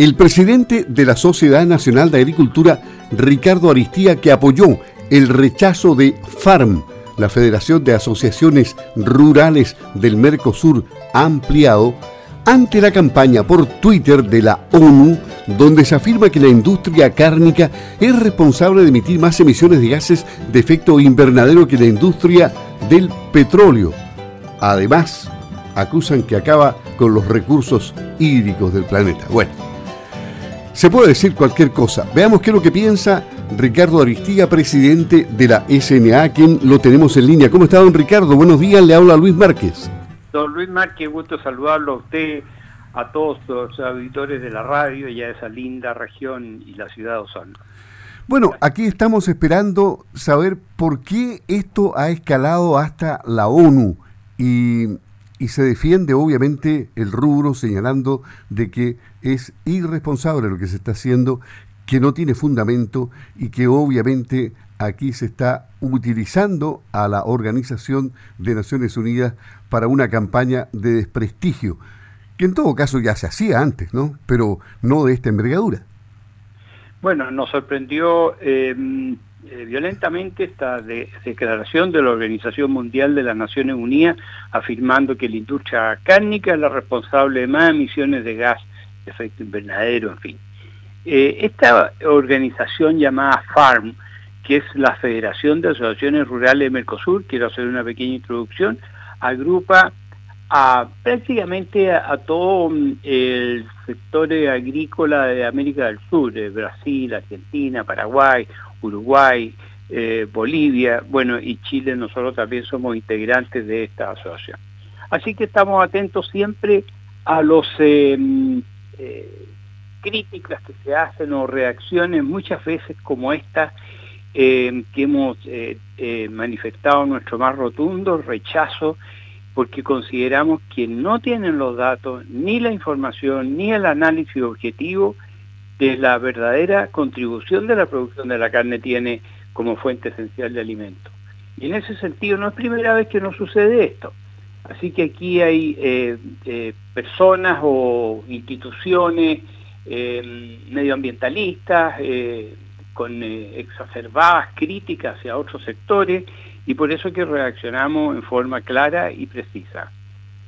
el presidente de la Sociedad Nacional de Agricultura, Ricardo Aristía, que apoyó el rechazo de FARM, la Federación de Asociaciones Rurales del Mercosur ampliado, ante la campaña por Twitter de la ONU, donde se afirma que la industria cárnica es responsable de emitir más emisiones de gases de efecto invernadero que la industria del petróleo. Además, acusan que acaba con los recursos hídricos del planeta. Bueno, se puede decir cualquier cosa. Veamos qué es lo que piensa Ricardo Aristiga, presidente de la SNA, quien lo tenemos en línea. ¿Cómo está, don Ricardo? Buenos días, le habla Luis Márquez. Don Luis Márquez, gusto saludarlo a usted, a todos los auditores de la radio y a esa linda región y la ciudad de Osorno. Bueno, aquí estamos esperando saber por qué esto ha escalado hasta la ONU y, y se defiende obviamente el rubro señalando de que es irresponsable lo que se está haciendo, que no tiene fundamento y que obviamente aquí se está utilizando a la Organización de Naciones Unidas para una campaña de desprestigio, que en todo caso ya se hacía antes, ¿no? Pero no de esta envergadura. Bueno, nos sorprendió em, eh, violentamente esta declaración de la Organización Mundial de las Naciones Unidas afirmando que la industria cárnica es la responsable de más emisiones de gas de efecto invernadero, en fin. Eh, esta organización llamada FARM, que es la Federación de Asociaciones Rurales de Mercosur, quiero hacer una pequeña introducción, agrupa a prácticamente a, todo mm, el sector agrícola de América del Sur, de Brasil, Argentina, Paraguay, Uruguay, eh, Bolivia, bueno, y Chile, nosotros también somos integrantes de esta asociación. Así que estamos atentos siempre a los eh, mm, eh, críticas que se hacen o reacciones muchas veces como esta que hemos manifestado nuestro más rotundo rechazo porque consideramos que no tienen los datos, ni la información, ni el análisis objetivo de la verdadera contribución de la producción de la carne tiene como fuente esencial de alimento. Y en ese sentido no es primera vez que nos sucede esto. Así que aquí hay eh, eh, personas o instituciones eh, medioambientalistas con exacerbadas críticas hacia otros sectores y por eso que reaccionamos en forma clara y precisa.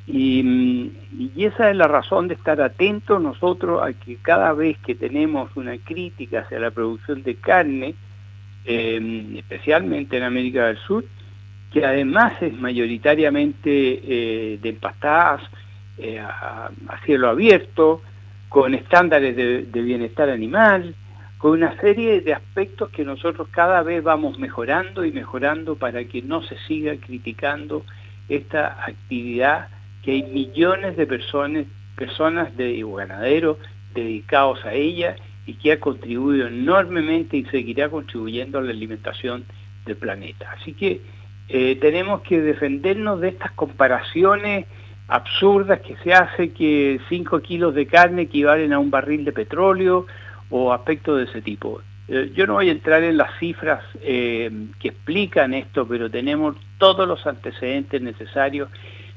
Y, esa es la razón de estar atentos nosotros a que cada vez que tenemos una crítica hacia la producción de carne, em, especialmente en América del Sur, que además es mayoritariamente eh, de empastadas eh, a, cielo abierto, con estándares de bienestar animal, con una serie de aspectos que nosotros cada vez vamos mejorando y mejorando para que no se siga criticando esta actividad que hay millones de personas, personas de ganaderos dedicados a ella y que ha contribuido enormemente y seguirá contribuyendo a la alimentación del planeta. Así que eh, tenemos que defendernos de estas comparaciones absurdas que se hace que 5 kilos de carne equivalen a un barril de petróleo o aspectos de ese tipo. Eh, yo no voy a entrar en las cifras eh, que explican esto, pero tenemos todos los antecedentes necesarios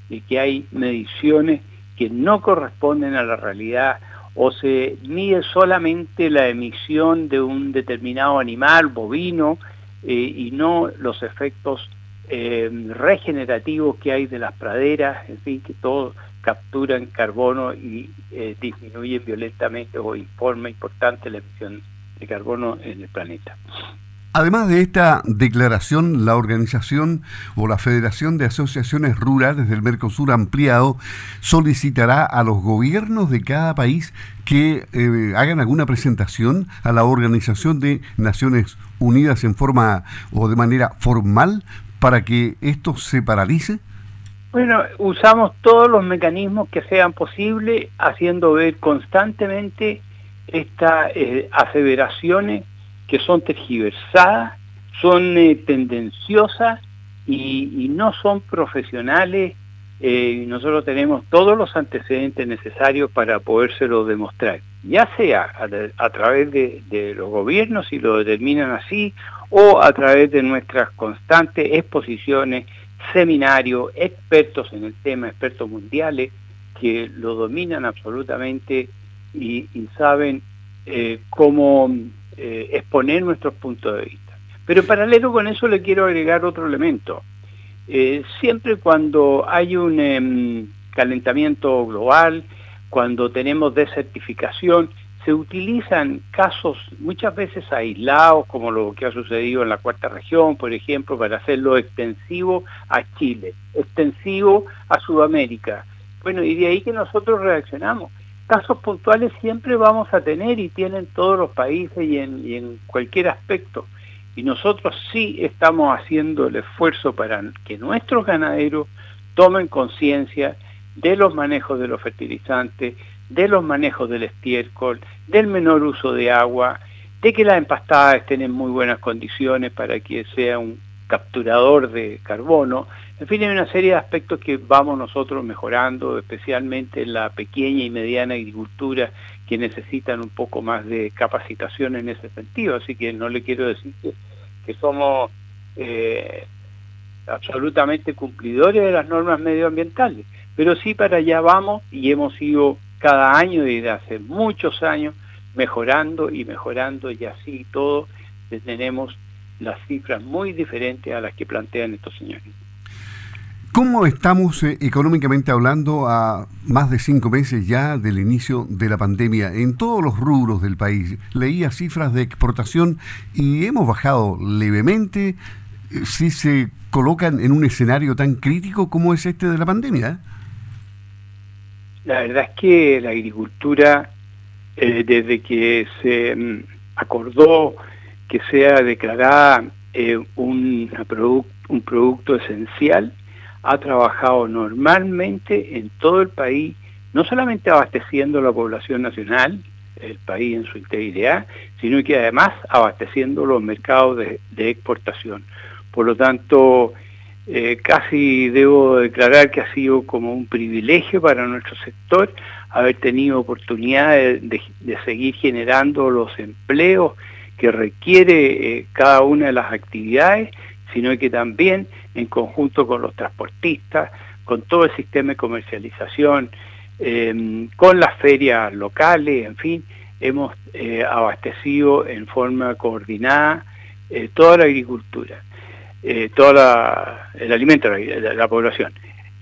de que hay mediciones que no corresponden a la realidad o se mide solamente la emisión de un determinado animal, bovino, eh, y no los efectos regenerativos que hay de las praderas, en fin, que todo capturan carbono y eh, disminuyen violentamente o informa importante la emisión de carbono en el planeta. Además de esta declaración, la organización o la Federación de Asociaciones Rurales del Mercosur ampliado solicitará a los gobiernos de cada país que eh, hagan alguna presentación a la Organización de Naciones Unidas en forma o de manera formal para que esto se paralice. Bueno, usamos todos los mecanismos que sean posibles, haciendo ver constantemente estas eh, aseveraciones que son tergiversadas, son eh, tendenciosas y, no son profesionales. Eh, nosotros tenemos todos los antecedentes necesarios para podérselo demostrar, ya sea a, través de, los gobiernos, si lo determinan así, o a través de nuestras constantes exposiciones seminarios, expertos en el tema, expertos mundiales, que lo dominan absolutamente y, saben eh, cómo eh, exponer nuestros puntos de vista. Pero en paralelo con eso le quiero agregar otro elemento. Eh, siempre cuando hay un em, calentamiento global, cuando tenemos desertificación, se utilizan casos muchas veces aislados, como lo que ha sucedido en la cuarta región, por ejemplo, para hacerlo extensivo a Chile, extensivo a Sudamérica. Bueno, y de ahí que nosotros reaccionamos. Casos puntuales siempre vamos a tener y tienen todos los países y en, y en cualquier aspecto. Y nosotros sí estamos haciendo el esfuerzo para que nuestros ganaderos tomen conciencia de los manejos de los fertilizantes, de los manejos del estiércol, del menor uso de agua, de que las empastadas estén en muy buenas condiciones para que sea un capturador de carbono. En fin, hay una serie de aspectos que vamos nosotros mejorando, especialmente en la pequeña y mediana agricultura, que necesitan un poco más de capacitación en ese sentido. Así que no le quiero decir que, somos eh, absolutamente cumplidores de las normas medioambientales, pero sí para allá vamos y hemos ido cada año desde hace muchos años mejorando y mejorando y así todo tenemos las cifras muy diferentes a las que plantean estos señores. ¿Cómo estamos eh, económicamente hablando a más de cinco meses ya del inicio de la pandemia en todos los rubros del país? Leía cifras de exportación y hemos bajado levemente eh, si se colocan en un escenario tan crítico como es este de la pandemia. La verdad es que la agricultura, eh, desde que se mm, acordó que sea declarada un, un producto esencial, ha trabajado normalmente en todo el país, no solamente abasteciendo la población nacional, el país en su integridad, sino que además abasteciendo los mercados de, exportación. Por lo tanto, eh, casi debo declarar que ha sido como un privilegio para nuestro sector haber tenido oportunidad de, seguir generando los empleos que requiere eh, cada una de las actividades, sino que también en conjunto con los transportistas, con todo el sistema de comercialización, em, con las ferias locales, en fin, hemos eh, abastecido en forma coordinada eh, toda la agricultura, eh, todo el alimento de la, población.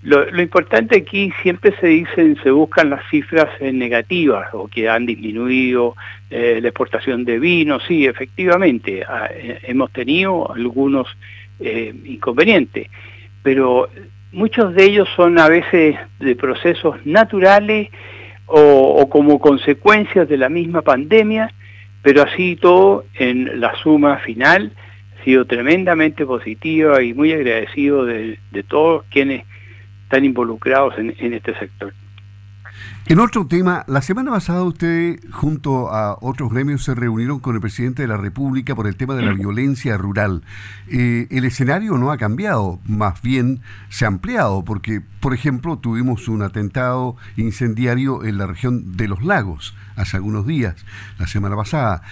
Lo, importante aquí siempre se dicen, se buscan las cifras negativas o que han disminuido la exportación de vino, sí, efectivamente, hemos tenido algunos eh, inconveniente, pero muchos de ellos son a veces de procesos naturales o, como consecuencias de la misma pandemia, pero así todo en la suma final ha sido tremendamente positiva y muy agradecido de, todos quienes están involucrados en este sector. En otro tema, la semana pasada usted junto a otros gremios se reunieron con el presidente de la República por el tema de la violencia rural. Eh, el escenario no ha cambiado, más bien se ha ampliado, porque, por ejemplo, tuvimos un atentado incendiario en la región de los lagos hace algunos días, la semana pasada.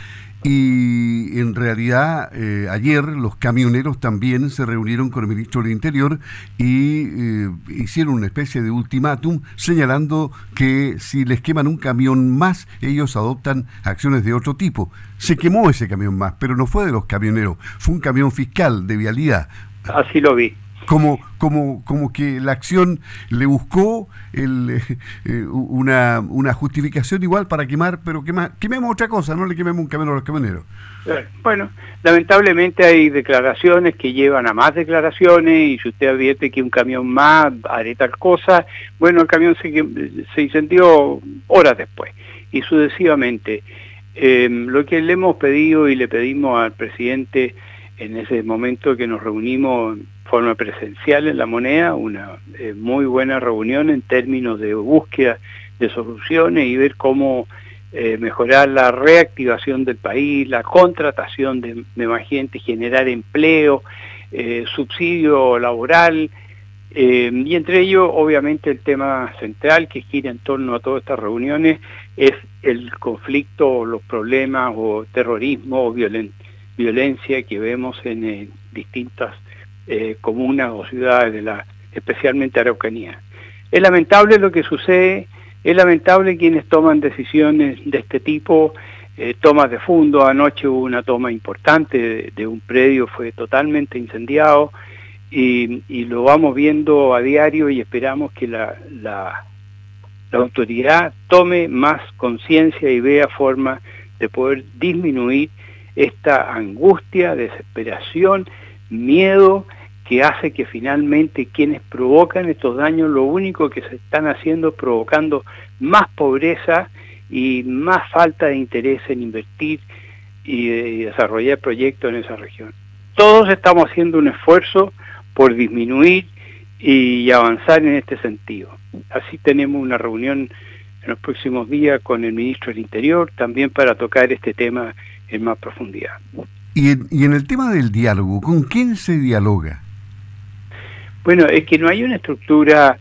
Y en realidad eh, ayer los camioneros también se reunieron con el ministro del Interior y eh, hicieron una especie de ultimátum señalando que si les queman un camión más, ellos adoptan acciones de otro tipo. Se quemó ese camión más, pero no fue de los camioneros, fue un camión fiscal de vialidad. Así lo vi como, como, como que la acción le buscó el, eh, una, una, justificación igual para quemar, pero quema, quememos otra cosa, no le quememos un camión a los camioneros. Eh, bueno, lamentablemente hay declaraciones que llevan a más declaraciones y si usted advierte que un camión más haré tal cosa, bueno, el camión se, se incendió horas después y sucesivamente. lo que le hemos pedido y le pedimos al presidente en ese momento que nos reunimos forma presencial en la moneda, una eh, muy buena reunión en términos de búsqueda de soluciones y ver cómo eh, mejorar la reactivación del país, la contratación de, más gente, generar empleo, eh, subsidio laboral, y entre ellos obviamente el tema central que gira en torno a todas estas reuniones es el conflicto, los problemas o terrorismo o violencia que vemos en distintas eh, comunas o ciudades de la, especialmente Araucanía. Es lamentable lo que sucede, es lamentable quienes toman decisiones de este tipo, eh, tomas de fondo. Anoche hubo una toma importante de, un predio, fue totalmente incendiado y, lo vamos viendo a diario y esperamos que la, la, la autoridad tome más conciencia y vea forma de poder disminuir esta angustia, desesperación, miedo que hace que finalmente quienes provocan estos daños lo único que se están haciendo es provocando más pobreza y más falta de interés en invertir y desarrollar proyectos en esa región. Todos estamos haciendo un esfuerzo por disminuir y avanzar en este sentido. Así tenemos una reunión en los próximos días con el ministro del Interior, también para tocar este tema en más profundidad. Y en, el tema del diálogo, ¿con quién se dialoga? Bueno, es que no hay una estructura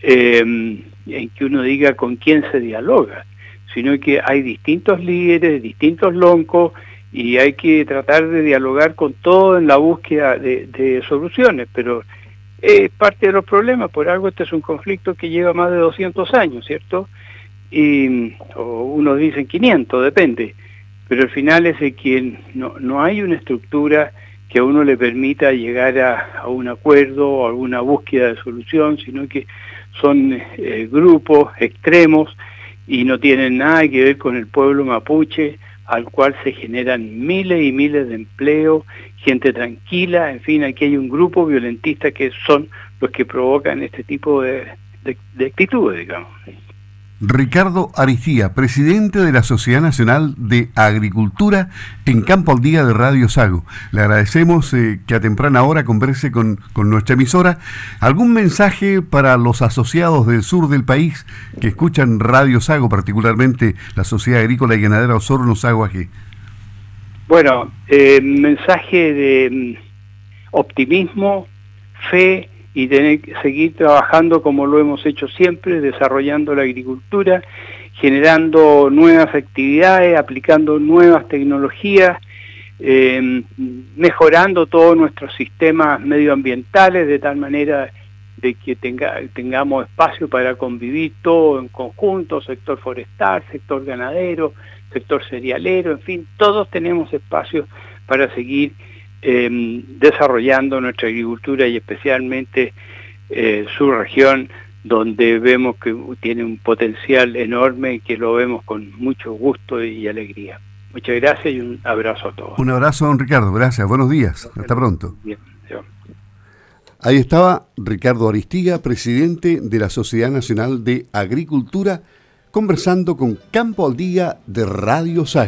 em, en que uno diga con quién se dialoga, sino que hay distintos líderes, distintos loncos, y hay que tratar de dialogar con todo en la búsqueda de, de soluciones, pero es parte de los problemas, por algo este es un conflicto que lleva más de 200 años, ¿cierto? Y, o unos dicen 500, depende pero al final es de que no, no hay una estructura que a uno le permita llegar a, un acuerdo o alguna búsqueda de solución, sino que son eh, grupos extremos y no tienen nada que ver con el pueblo mapuche, al cual se generan miles y miles de empleos, gente tranquila, en fin, aquí hay un grupo violentista que son los que provocan este tipo de, de actitudes, digamos. Ricardo Aristía, presidente de la Sociedad Nacional de Agricultura en Campo al Día de Radio Sago. Le agradecemos eh, que a temprana hora converse con, nuestra emisora. ¿Algún mensaje para los asociados del sur del país que escuchan Radio Sago, particularmente la Sociedad Agrícola y Ganadera Osorno Sago AG? Bueno, eh, mensaje de mm, optimismo, fe, y tener que seguir trabajando como lo hemos hecho siempre, desarrollando la agricultura, generando nuevas actividades, aplicando nuevas tecnologías, em, mejorando todos nuestros sistemas medioambientales de tal manera de que tenga, tengamos espacio para convivir todo en conjunto, sector forestal, sector ganadero, sector cerealero, en fin, todos tenemos espacio para seguir Em, desarrollando nuestra agricultura y especialmente eh, su región, donde vemos que tiene un potencial enorme y que lo vemos con mucho gusto y alegría. Muchas gracias y un abrazo a todos. Un abrazo, don Ricardo. Gracias. Buenos días. Hasta pronto. Ahí estaba Ricardo Aristiga, presidente de la Sociedad Nacional de Agricultura, conversando con Campo al Día de Radio Sago.